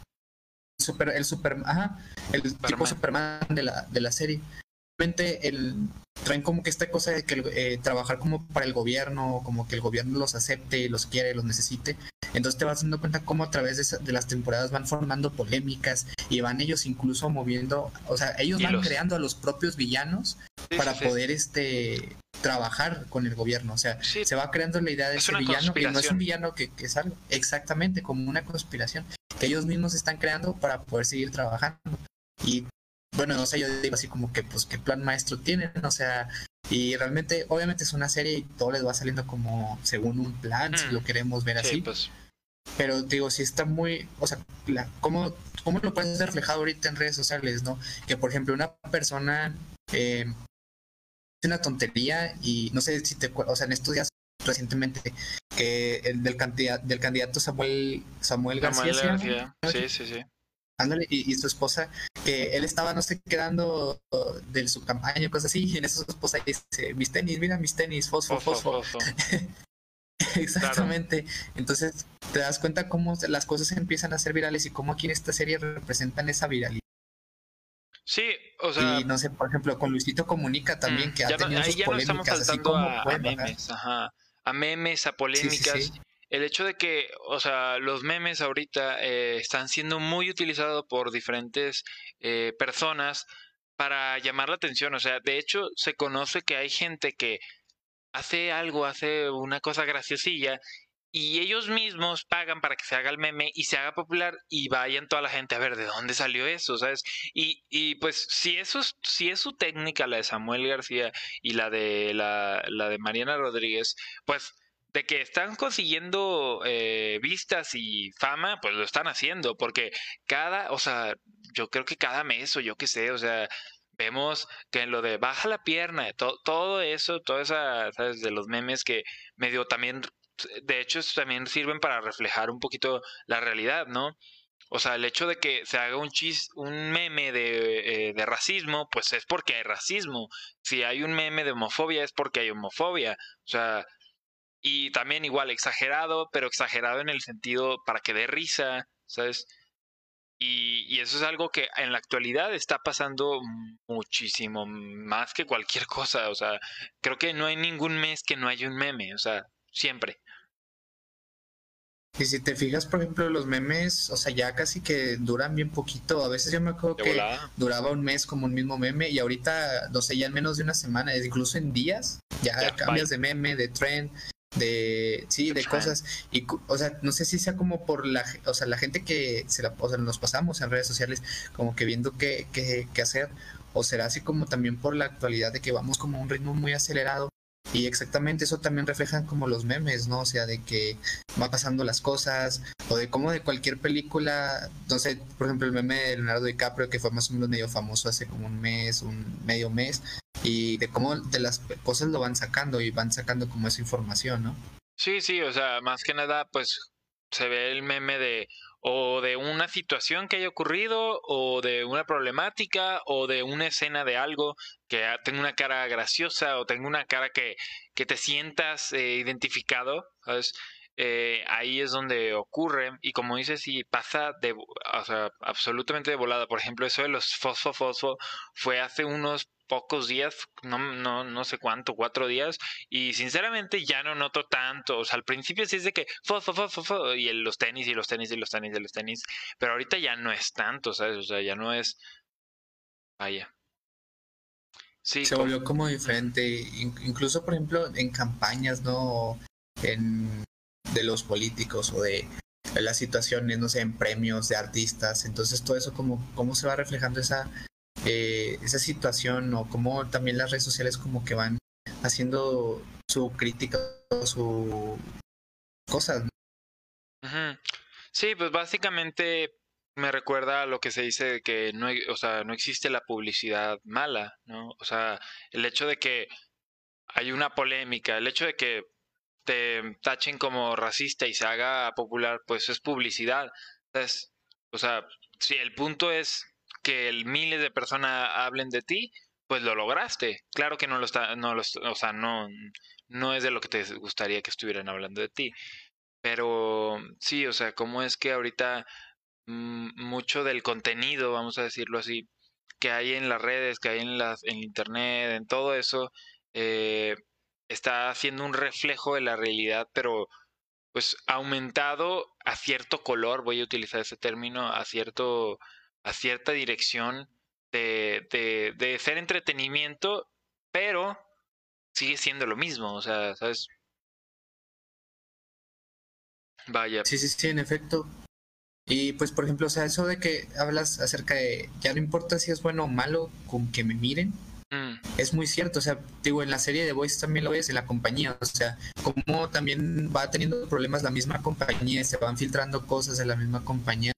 Speaker 2: Super, el super, ajá, el tipo Superman de la, de la serie el, traen como que esta cosa de que eh, trabajar como para el gobierno, como que el gobierno los acepte, los quiere, los necesite. Entonces te vas dando cuenta cómo a través de, las temporadas van formando polémicas y van ellos incluso moviendo, o sea, ellos van creando a los propios villanos para poder este trabajar con el gobierno. O sea, se va creando la idea de ese villano que no es un villano que, que sale exactamente como una conspiración que ellos mismos están creando para poder seguir trabajando. Y bueno, no sé, yo digo así como que, pues, qué plan maestro tienen, o sea, y realmente, obviamente es una serie y todo les va saliendo como según un plan, si mm. lo queremos ver así. Pues. Pero digo, si está muy, o sea, ¿cómo, ¿cómo lo puedes reflejado ahorita en redes sociales, no? Que por ejemplo una persona eh, es una tontería y no sé si te o sea, en estos días recientemente que el del candidato, del candidato Samuel Samuel García,
Speaker 1: García. Sí, sí, sí
Speaker 2: y, su esposa, que él estaba, no sé, quedando de su campaña, cosas así, y en eso su esposa dice, mis tenis, mira mis tenis, fosfo, fosfo. Exactamente. Entonces te das cuenta cómo las cosas empiezan a ser virales y cómo aquí en esta serie representan esa viralidad.
Speaker 1: Sí, o sea.
Speaker 2: Y no sé, por ejemplo, con Luisito Comunica también, mm, que ha tenido sus polémicas, así como
Speaker 1: a, memes, ajá. A memes, a polémicas el hecho de que, o sea, los memes ahorita eh, están siendo muy utilizados por diferentes eh, personas para llamar la atención. O sea, de hecho, se conoce que hay gente que hace algo, hace una cosa graciosilla y ellos mismos pagan para que se haga el meme y se haga popular y vayan toda la gente a ver de dónde salió eso, ¿sabes? Y, y pues si eso es, si es su técnica, la de Samuel García y la de la, la de Mariana Rodríguez, pues de que están consiguiendo eh, vistas y fama, pues lo están haciendo, porque cada, o sea, yo creo que cada mes o yo qué sé, o sea, vemos que en lo de baja la pierna, todo eso, toda esa, ¿sabes? De los memes que medio también, de hecho, también sirven para reflejar un poquito la realidad, ¿no? O sea, el hecho de que se haga un chis, un meme de, eh, de, racismo, pues es porque hay racismo. Si hay un meme de homofobia, es porque hay homofobia. O sea, y también igual exagerado, pero exagerado en el sentido para que dé risa, ¿sabes? Y, y, eso es algo que en la actualidad está pasando muchísimo más que cualquier cosa. O sea, creo que no hay ningún mes que no haya un meme, o sea, siempre.
Speaker 2: Y si te fijas, por ejemplo, los memes, o sea, ya casi que duran bien poquito. A veces yo me acuerdo que duraba un mes como un mismo meme y ahorita, no sé, ya en menos de una semana, incluso en días, ya, cambias de meme, de trend de sí de cosas. Y o sea no sé si sea como por la o sea la gente que se la o sea nos pasamos en redes sociales como que viendo qué, qué, qué hacer o será así como también por la actualidad de que vamos como a un ritmo muy acelerado. Y exactamente eso también reflejan como los memes, ¿no? O sea, de que va pasando las cosas, o de cómo de cualquier película, no sé, por ejemplo, el meme de Leonardo DiCaprio, que fue más o menos medio famoso hace como un mes, un medio mes, y de cómo de las cosas lo van sacando y van sacando como esa información, ¿no?
Speaker 1: Sí, sí, o sea, más que nada, pues se ve el meme de o de una situación que haya ocurrido, o de una problemática, o de una escena de algo que tenga una cara graciosa, o tenga una cara que, que te sientas eh, identificado, ¿sabes? Eh, ahí es donde ocurre y como dices, si pasa de, o sea, absolutamente de volada. Por ejemplo, eso de los fosfo fosfo fue hace unos pocos días, no, no, no sé cuánto, cuatro días, y sinceramente ya no noto tanto. O sea, al principio sí es de que fosfo fosfo fo, y los tenis y los tenis y los tenis y los tenis, pero ahorita ya no es tanto, ¿sabes? O sea, ya no es. Vaya.
Speaker 2: Sí, se volvió como diferente, incluso por ejemplo en campañas, ¿no? En de los políticos o de, las situaciones, no sé, en premios de artistas. Entonces todo eso como cómo se va reflejando esa eh, esa situación o cómo también las redes sociales como que van haciendo su crítica o su cosas.
Speaker 1: Sí, pues básicamente me recuerda a lo que se dice de que no, o sea, no existe la publicidad mala, ¿no? O sea, el hecho de que hay una polémica, el hecho de que te tachen como racista y se haga popular, pues es publicidad. Entonces, o sea, si el punto es que miles de personas hablen de ti, pues lo lograste. Claro que no lo está, no lo, o sea, no, no es de lo que te gustaría que estuvieran hablando de ti. Pero sí, o sea, cómo es que ahorita mm, mucho del contenido, vamos a decirlo así, que hay en las redes, que hay en las, en internet, en todo eso, eh, está haciendo un reflejo de la realidad, pero pues aumentado a cierto color, voy a utilizar ese término, a cierto, a cierta dirección de, de, de ser entretenimiento, pero sigue siendo lo mismo, o sea, ¿sabes? Vaya.
Speaker 2: Sí, sí, sí, en efecto. Y pues, por ejemplo, o sea, eso de que hablas acerca de, ya no importa si es bueno o malo, con que me miren, Mm. Es muy cierto, o sea, digo, en la serie de Voice también lo ves, en la compañía, o sea, como también va teniendo problemas la misma compañía, se van filtrando cosas de la misma compañía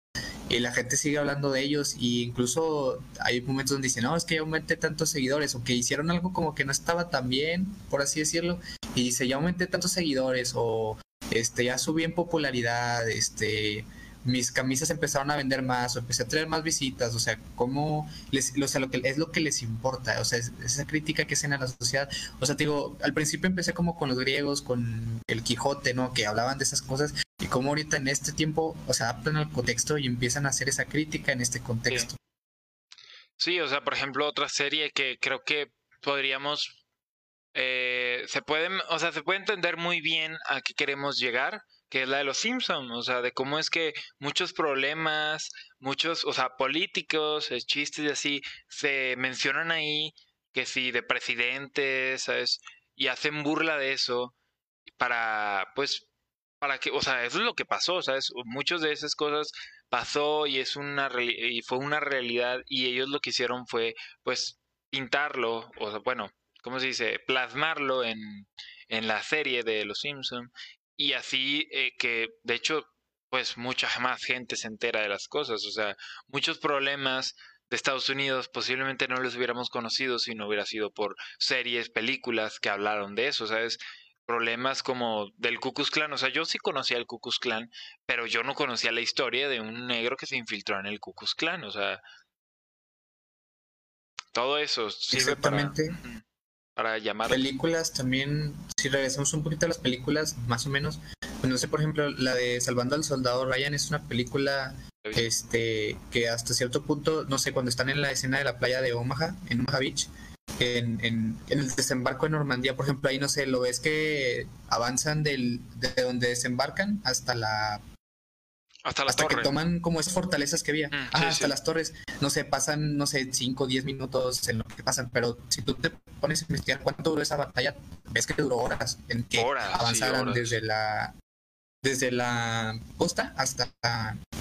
Speaker 2: y la gente sigue hablando de ellos y incluso hay momentos donde dicen, no, es que yo aumenté tantos seguidores o que hicieron algo como que no estaba tan bien, por así decirlo, y dice, ya aumenté tantos seguidores o este ya subí en popularidad, este mis camisas empezaron a vender más, o empecé a traer más visitas, o sea, cómo les, o sea, lo que es lo que les importa, o sea, esa crítica que hacen a la sociedad, o sea, te digo, al principio empecé como con los griegos, con el Quijote, ¿no? Que hablaban de esas cosas, y cómo ahorita en este tiempo, o sea, adaptan al contexto y empiezan a hacer esa crítica en este contexto.
Speaker 1: Sí, o sea, por ejemplo, otra serie que creo que podríamos, eh, se pueden, o sea, se puede entender muy bien a qué queremos llegar, que es la de los Simpsons, o sea, de cómo es que muchos problemas, muchos, o sea, políticos, eh, chistes y así, se mencionan ahí, que sí, de presidentes, ¿sabes? Y hacen burla de eso para, pues, para que, o sea, eso es lo que pasó, ¿sabes? Muchas de esas cosas pasó y es una, y fue una realidad y ellos lo que hicieron fue, pues, pintarlo, o sea, bueno, ¿cómo se dice? Plasmarlo en, en la serie de Los Simpsons y así eh, que de hecho pues mucha más gente se entera de las cosas, o sea, muchos problemas de Estados Unidos posiblemente no los hubiéramos conocido si no hubiera sido por series, películas que hablaron de eso, ¿sabes? Problemas como del Ku Klux Klan, o sea, yo sí conocía el Ku Klux Klan, pero yo no conocía la historia de un negro que se infiltró en el Ku Klux Klan, o sea, todo eso sirve
Speaker 2: Exactamente
Speaker 1: para llamar.
Speaker 2: Películas también, si regresamos un poquito a las películas, más o menos, pues no sé, por ejemplo, la de Salvando al Soldado Ryan es una película este que hasta cierto punto, no sé, cuando están en la escena de la playa de Omaha, en Omaha Beach, en, en, el desembarco en Normandía, por ejemplo, ahí no sé, lo ves que avanzan del, de donde desembarcan hasta la
Speaker 1: hasta,
Speaker 2: hasta que toman como esas fortalezas que había. Mm, hasta las torres. No sé, pasan, no sé, 5 o 10 minutos en lo que pasan. Pero si tú te pones a investigar cuánto duró esa batalla, ves que duró horas en que avanzaran desde la desde la costa hasta,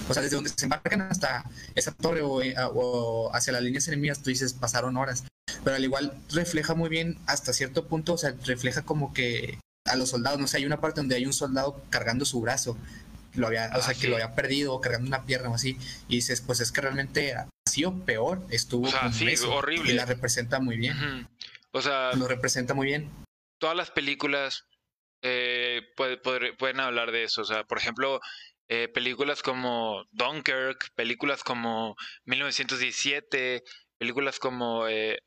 Speaker 2: o sea, desde donde se embarcan hasta esa torre o, eh, o, hacia las líneas enemigas, tú dices, pasaron horas. Pero al igual refleja muy bien hasta cierto punto, o sea, refleja como que a los soldados, no sé, hay una parte donde hay un soldado cargando su brazo lo había, o sea, que lo había perdido cargando una pierna o así, y dices, pues es que realmente así o peor estuvo
Speaker 1: horrible.
Speaker 2: y la representa muy bien.
Speaker 1: O sea,
Speaker 2: lo representa muy bien.
Speaker 1: Todas las películas eh, pueden hablar de eso, o sea, por ejemplo, eh, películas como Dunkirk, películas como 1917, películas como eh,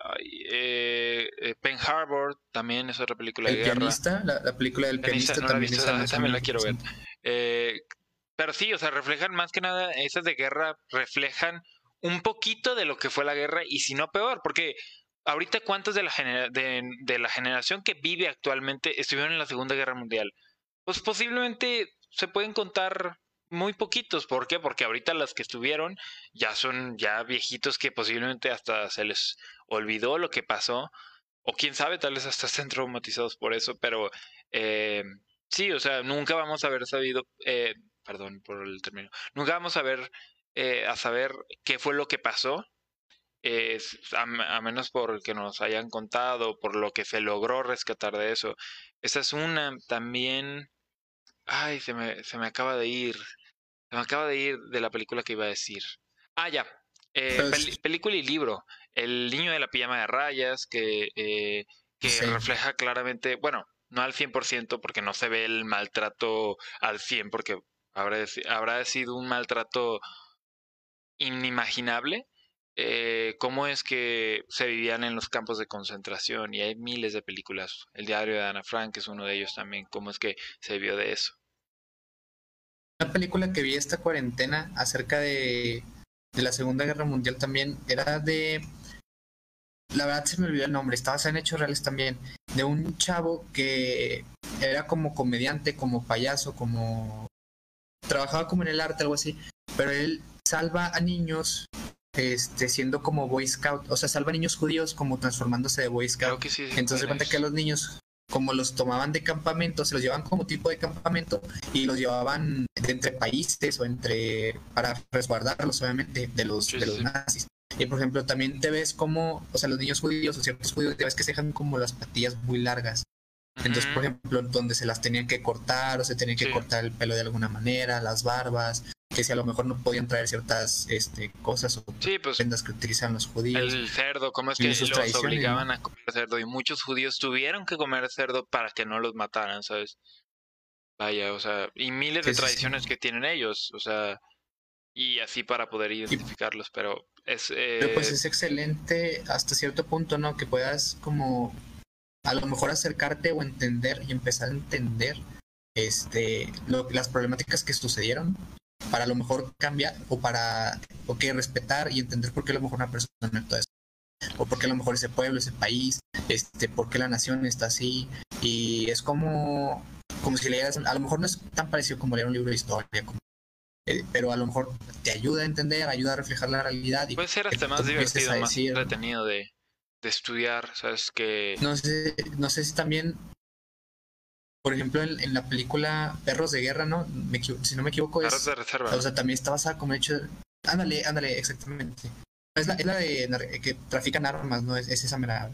Speaker 1: eh, eh, Pen Harbor, también es otra película
Speaker 2: de
Speaker 1: guerra.
Speaker 2: Pianista, la, película del pianista, también,
Speaker 1: la, también la quiero ver. Eh, pero sí, o sea, reflejan más que nada, esas de guerra reflejan un poquito de lo que fue la guerra y si no peor, porque ahorita cuántos de la, de, de la generación que vive actualmente estuvieron en la Segunda Guerra Mundial. Pues posiblemente se pueden contar muy poquitos. ¿Por qué? Porque ahorita las que estuvieron ya son ya viejitos que posiblemente hasta se les olvidó lo que pasó. O quién sabe, tal vez hasta estén traumatizados por eso. Pero eh, sí, o sea, nunca vamos a haber sabido, eh, perdón por el término, nunca vamos a ver, eh, a saber qué fue lo que pasó. es, a, menos por que nos hayan contado, por lo que se logró rescatar de eso. Esa es una. También. Ay, se me, se me acaba de ir. Me acaba de ir de la película que iba a decir. Ah, ya. Eh, película y libro. El niño de la pijama de rayas, que, eh, que refleja claramente, bueno, no al 100% porque no se ve el maltrato al 100% porque habrá, habrá sido un maltrato inimaginable. Eh, cómo es que se vivían en los campos de concentración y hay miles de películas. El diario de Ana Frank es uno de ellos también. ¿Cómo es que se vio de eso?
Speaker 2: Una película que vi esta cuarentena acerca de, de la Segunda Guerra Mundial también era de la verdad se me olvidó el nombre, estaba en hechos reales también, de un chavo que era como comediante, como payaso, como trabajaba como en el arte, algo así, pero él salva a niños este, siendo como Boy Scout, o sea, salva a niños judíos como transformándose de Boy Scout. que sí, Entonces cuenta que los niños, como los tomaban de campamento, se los llevaban como tipo de campamento y los llevaban entre países o entre para resguardarlos obviamente de los, de los nazis. Y por ejemplo, también te ves como, o sea, los niños judíos o ciertos judíos, te ves que se dejan como las patillas muy largas. Entonces, por ejemplo, donde se las tenían que cortar o se tenían que cortar el pelo de alguna manera, las barbas, que si a lo mejor no podían traer ciertas este, cosas o
Speaker 1: pues,
Speaker 2: prendas que utilizan los judíos.
Speaker 1: El cerdo, ¿cómo es que los obligaban a comer cerdo? Y muchos judíos tuvieron que comer cerdo para que no los mataran, ¿sabes? Vaya, o sea, y miles de tradiciones que tienen ellos, o sea, y así para poder identificarlos, pero es...
Speaker 2: Pero pues eh, es excelente hasta cierto punto, ¿no? Que puedas como a lo mejor acercarte o entender y empezar a entender este lo, las problemáticas que sucedieron para a lo mejor cambiar o para o que respetar y entender por qué a lo mejor una persona no eso o por qué a lo mejor ese pueblo, ese país, este, por qué la nación está así y es como como si leyeras, a lo mejor no es tan parecido como leer un libro de historia, como eh, pero a lo mejor te ayuda a entender, ayuda a reflejar la realidad. Y
Speaker 1: Puede ser hasta más divertido, más entretenido de, de, estudiar, ¿sabes? Que...
Speaker 2: No sé, no sé si también, por ejemplo, en, la película Perros de Guerra, ¿no? si no me equivoco,
Speaker 1: Perros es... de reserva.
Speaker 2: O sea, también está basada como hecho... Ándale, ándale, exactamente. Es la, es la de que trafican armas, ¿no? Es, es esa mera...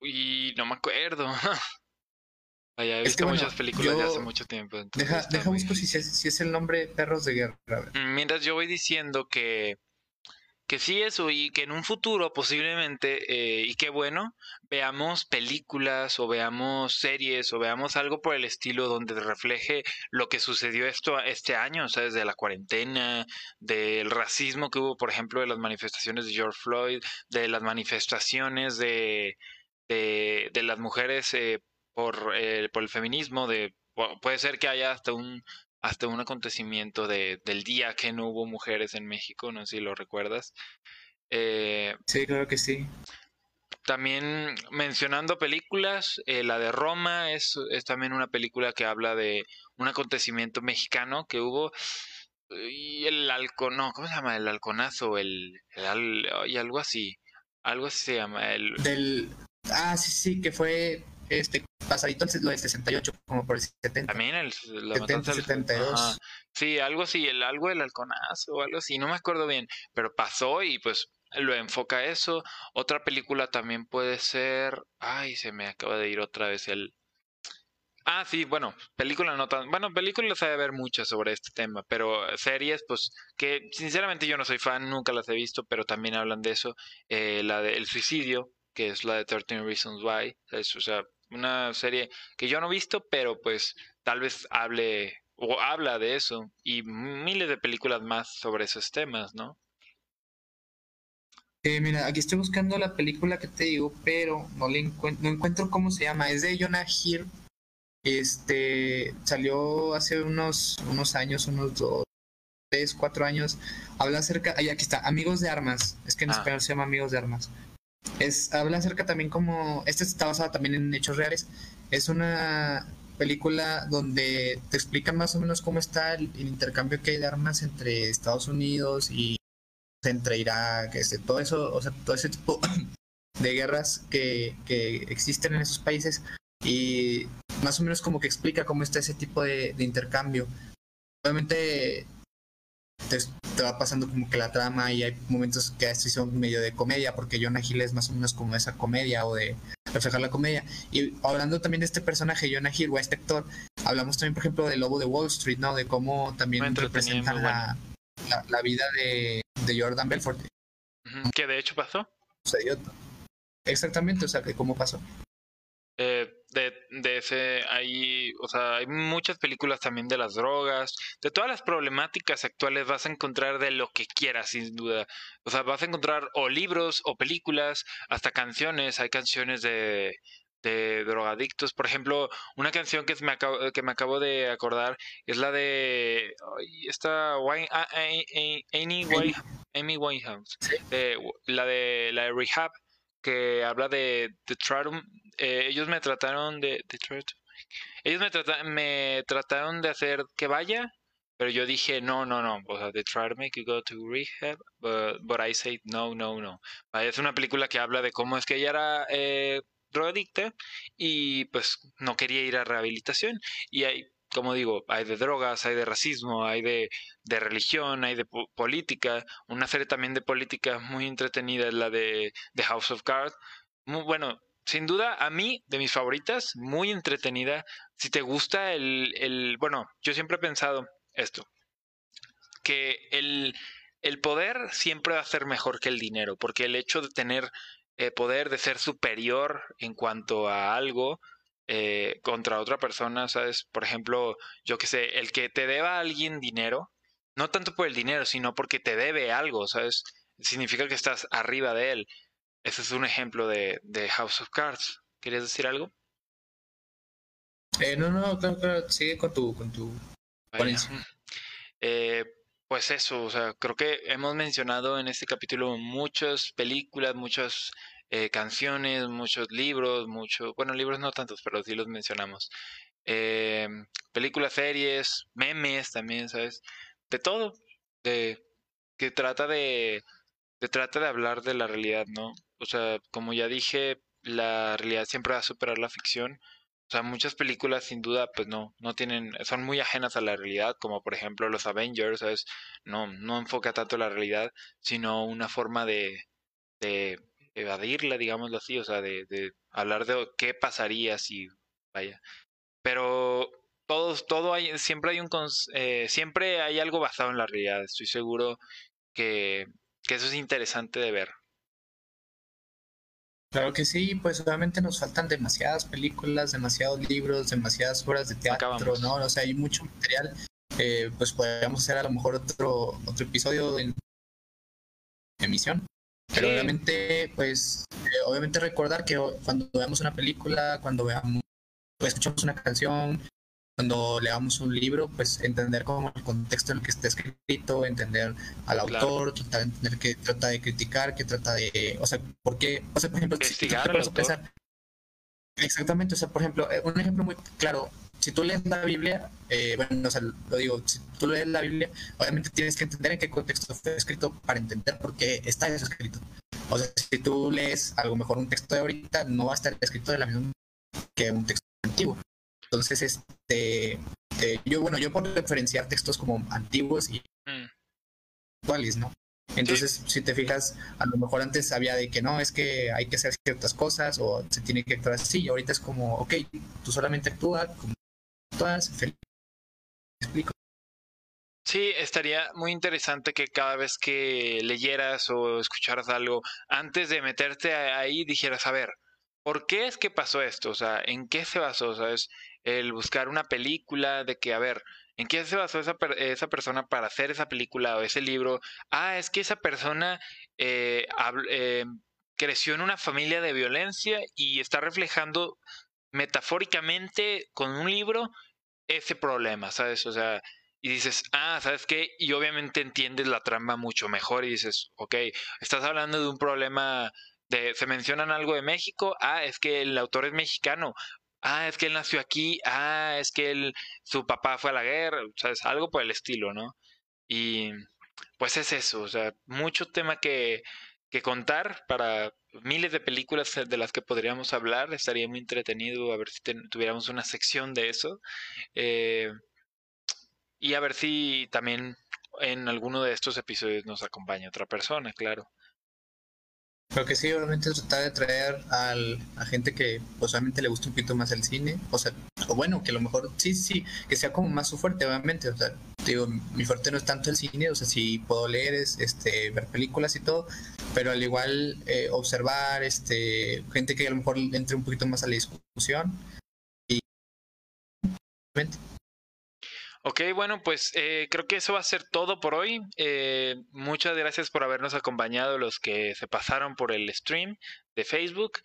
Speaker 1: Uy, no me acuerdo. he visto muchas películas de hace mucho tiempo.
Speaker 2: Deja, deja busco si es, si es el nombre Perros de Guerra.
Speaker 1: Mm, mientras yo voy diciendo que, que sí eso y que en un futuro posiblemente, eh, y qué bueno, veamos películas o veamos series o veamos algo por el estilo donde refleje lo que sucedió esto este año, o sea, desde la cuarentena, del racismo que hubo, por ejemplo, de las manifestaciones de George Floyd, de las manifestaciones de, de, de las mujeres eh, por, eh, por el feminismo, de puede ser que haya hasta un hasta un acontecimiento de, del día que no hubo mujeres en México, no sé si lo recuerdas.
Speaker 2: Eh, sí, creo que sí.
Speaker 1: También mencionando películas, eh, la de Roma es, es, también una película que habla de un acontecimiento mexicano que hubo y el halcón, no, ¿cómo se llama? El halconazo, el, el, y algo así, algo así se llama. El...
Speaker 2: Del, ah, sí, sí, que fue este pasadito lo del 68, como por el 70.
Speaker 1: También el, la 70, 72. Sí, algo así, el, algo del halconazo o algo así, no me acuerdo bien, pero pasó y pues lo enfoca eso. Otra película también puede ser, ay, se me acaba de ir otra vez el... Ah, sí, bueno, película no tan... Bueno, películas hay de ver muchas sobre este tema, pero series, pues, que sinceramente yo no soy fan, nunca las he visto, pero también hablan de eso. Eh, la de El suicidio, que es la de 13 Reasons Why, o sea, una serie que yo no he visto, pero pues tal vez hable o habla de eso y miles de películas más sobre esos temas, ¿no?
Speaker 2: Eh, mira, aquí estoy buscando la película que te digo, pero no le no encuentro cómo se llama. Es de Jonah Hill. Este salió hace unos unos años, unos dos, tres, cuatro años. Habla acerca, ahí aquí está, Amigos de Armas. Es que en ah. español se llama Amigos de Armas. Es, habla acerca también como, esta está basada también en hechos reales, es una película donde te explican más o menos cómo está el, intercambio que hay de armas entre Estados Unidos y entre Irak, este, todo eso, o sea, todo ese tipo de guerras que, que existen en esos países y más o menos como que explica cómo está ese tipo de intercambio. Obviamente te, va pasando como que la trama y hay momentos que así son medio de comedia, porque Jonah Hill es más o menos como esa comedia o de reflejar la comedia. Y hablando también de este personaje, Jonah Hill o este actor, hablamos también, por ejemplo, del Lobo de Wall Street, ¿no? De cómo también representan la, la, vida de, de Jordan Belfort.
Speaker 1: Que de hecho pasó.
Speaker 2: Exactamente, o sea, que cómo pasó.
Speaker 1: Eh, de, de ese, hay, o sea, hay muchas películas también de las drogas, de todas las problemáticas actuales vas a encontrar de lo que quieras, sin duda. O sea, vas a encontrar o libros o películas, hasta canciones, hay canciones de, de drogadictos. Por ejemplo, una canción que me acabo, que me acabo de acordar es la de esta ah, Amy, Amy Winehouse, la de la de Rehab que habla de, de eh, ellos me trataron de, ellos me, trataron, me trataron de hacer que vaya, pero yo dije no, no, no, o sea, they make you go to rehab, but, but I say no, no, no. Es una película que habla de cómo es que ella era eh, drogadicta y pues no quería ir a rehabilitación y hay como digo, hay de drogas, hay de racismo, hay de, de religión, hay de política. Una serie también de política muy entretenida es la de, de House of Cards. Muy, bueno, sin duda, a mí, de mis favoritas, muy entretenida. Si te gusta el, el bueno, yo siempre he pensado esto, que el, el poder siempre va a ser mejor que el dinero, porque el hecho de tener eh, poder, de ser superior en cuanto a algo, eh, contra otra persona, ¿sabes? Por ejemplo, yo que sé, el que te deba a alguien dinero, no tanto por el dinero, sino porque te debe algo, ¿sabes? Significa que estás arriba de él. Ese es un ejemplo de, de House of Cards. ¿Querías decir algo?
Speaker 2: Eh, no, no, claro, claro, sigue con tu, con tu
Speaker 1: eh, pues eso, o sea, creo que hemos mencionado en este capítulo muchas películas, muchos eh, canciones, muchos libros, muchos, bueno, libros no tantos, pero sí los mencionamos. Eh, películas, series, memes también, ¿sabes? De todo, de que trata de, de trata de hablar de la realidad, ¿no? O sea, como ya dije, la realidad siempre va a superar la ficción. O sea, muchas películas sin duda pues no, no tienen, son muy ajenas a la realidad, como por ejemplo los Avengers, ¿sabes? No, no enfoca tanto la realidad, sino una forma de, de evadirla, digámoslo así, o sea, de, de hablar de qué pasaría si, vaya. Pero todos, todo hay, siempre hay un, eh, siempre hay algo basado en la realidad. Estoy seguro que, que eso es interesante de ver.
Speaker 2: Claro que sí, pues obviamente nos faltan demasiadas películas, demasiados libros, demasiadas obras de teatro, ¿no? O sea, hay mucho material. Eh, pues podríamos hacer a lo mejor otro, otro episodio en emisión. Pero obviamente, pues, eh, obviamente recordar que cuando veamos una película, cuando veamos, pues, escuchamos una canción, cuando leamos un libro, pues entender como el contexto en el que está escrito, entender al autor, tratar de entender qué trata de criticar, qué trata de, o sea, por qué, o sea, por ejemplo, exactamente, o sea, por ejemplo, eh, un ejemplo muy claro, si tú lees la Biblia, eh, bueno, o sea, lo digo, si tú lees la Biblia, obviamente tienes que entender en qué contexto fue escrito para entender por qué está eso escrito. O sea, si tú lees algo mejor un texto de ahorita, no va a estar escrito de la misma que un texto antiguo. Entonces, este, eh, yo, bueno, yo puedo referenciar textos como antiguos y mm. actuales, ¿no? Entonces, si te fijas, a lo mejor antes había de que no, es que hay que hacer ciertas cosas o se tiene que actuar así, y ahorita es como, ok, tú solamente actúa como todas, feliz. explico?
Speaker 1: Sí, estaría muy interesante que cada vez que leyeras o escucharas algo, antes de meterte ahí, dijeras, a ver, ¿por qué es que pasó esto? O sea, ¿en qué se basó? ¿Sabes? El buscar una película de que, a ver, ¿en qué se basó esa, esa persona para hacer esa película o ese libro? Ah, es que esa persona eh, eh, creció en una familia de violencia y está reflejando metafóricamente con un libro ese problema, ¿sabes? O sea, y dices, ah, ¿sabes qué? Y obviamente entiendes la trama mucho mejor y dices, ok, estás hablando de un problema de, se mencionan algo de México, ah, es que el autor es mexicano, ah, es que él nació aquí, ah, es que él, su papá fue a la guerra, ¿sabes? Algo por el estilo, ¿no? Y pues es eso, o sea, mucho tema que, que contar para miles de películas de las que podríamos hablar. Estaría muy entretenido a ver si tuviéramos una sección de eso. Eh, y a ver si también en alguno de estos episodios nos acompaña otra persona, claro.
Speaker 2: Creo que sí, obviamente tratar de traer al, a gente que pues obviamente le gusta un poquito más el cine, o sea, o bueno, que a lo mejor sí, sí, que sea como más su fuerte, obviamente, o sea, digo, mi fuerte no es tanto el cine, o sea, sí puedo leer, este, ver películas y todo, pero al igual eh, observar, este, gente que a lo mejor entre un poquito más a la discusión y
Speaker 1: Ok, bueno, pues eh, creo que eso va a ser todo por hoy. Eh, muchas gracias por habernos acompañado los que se pasaron por el stream de Facebook.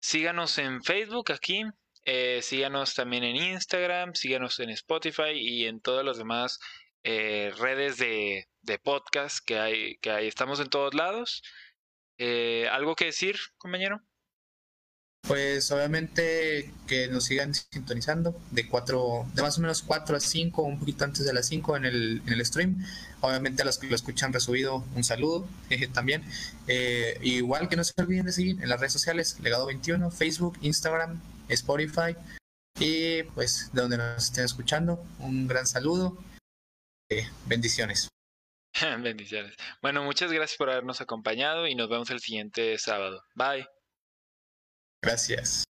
Speaker 1: Síganos en Facebook aquí, eh, síganos también en Instagram, síganos en Spotify y en todas las demás redes de, de, podcast que hay, que hay. Estamos en todos lados. ¿Algo que decir, compañero?
Speaker 2: Pues obviamente que nos sigan sintonizando de cuatro, de más o menos 4 a 5, un poquito antes de las 5 en el, en el stream. Obviamente a los que lo escuchan resubido, un saludo también. Eh, igual que no se olviden de seguir en las redes sociales, Legado 21, Facebook, Instagram, Spotify. Y pues de donde nos estén escuchando, un gran saludo. Eh, bendiciones.
Speaker 1: bendiciones. Bueno, muchas gracias por habernos acompañado y nos vemos el siguiente sábado. Bye.
Speaker 2: Gracias.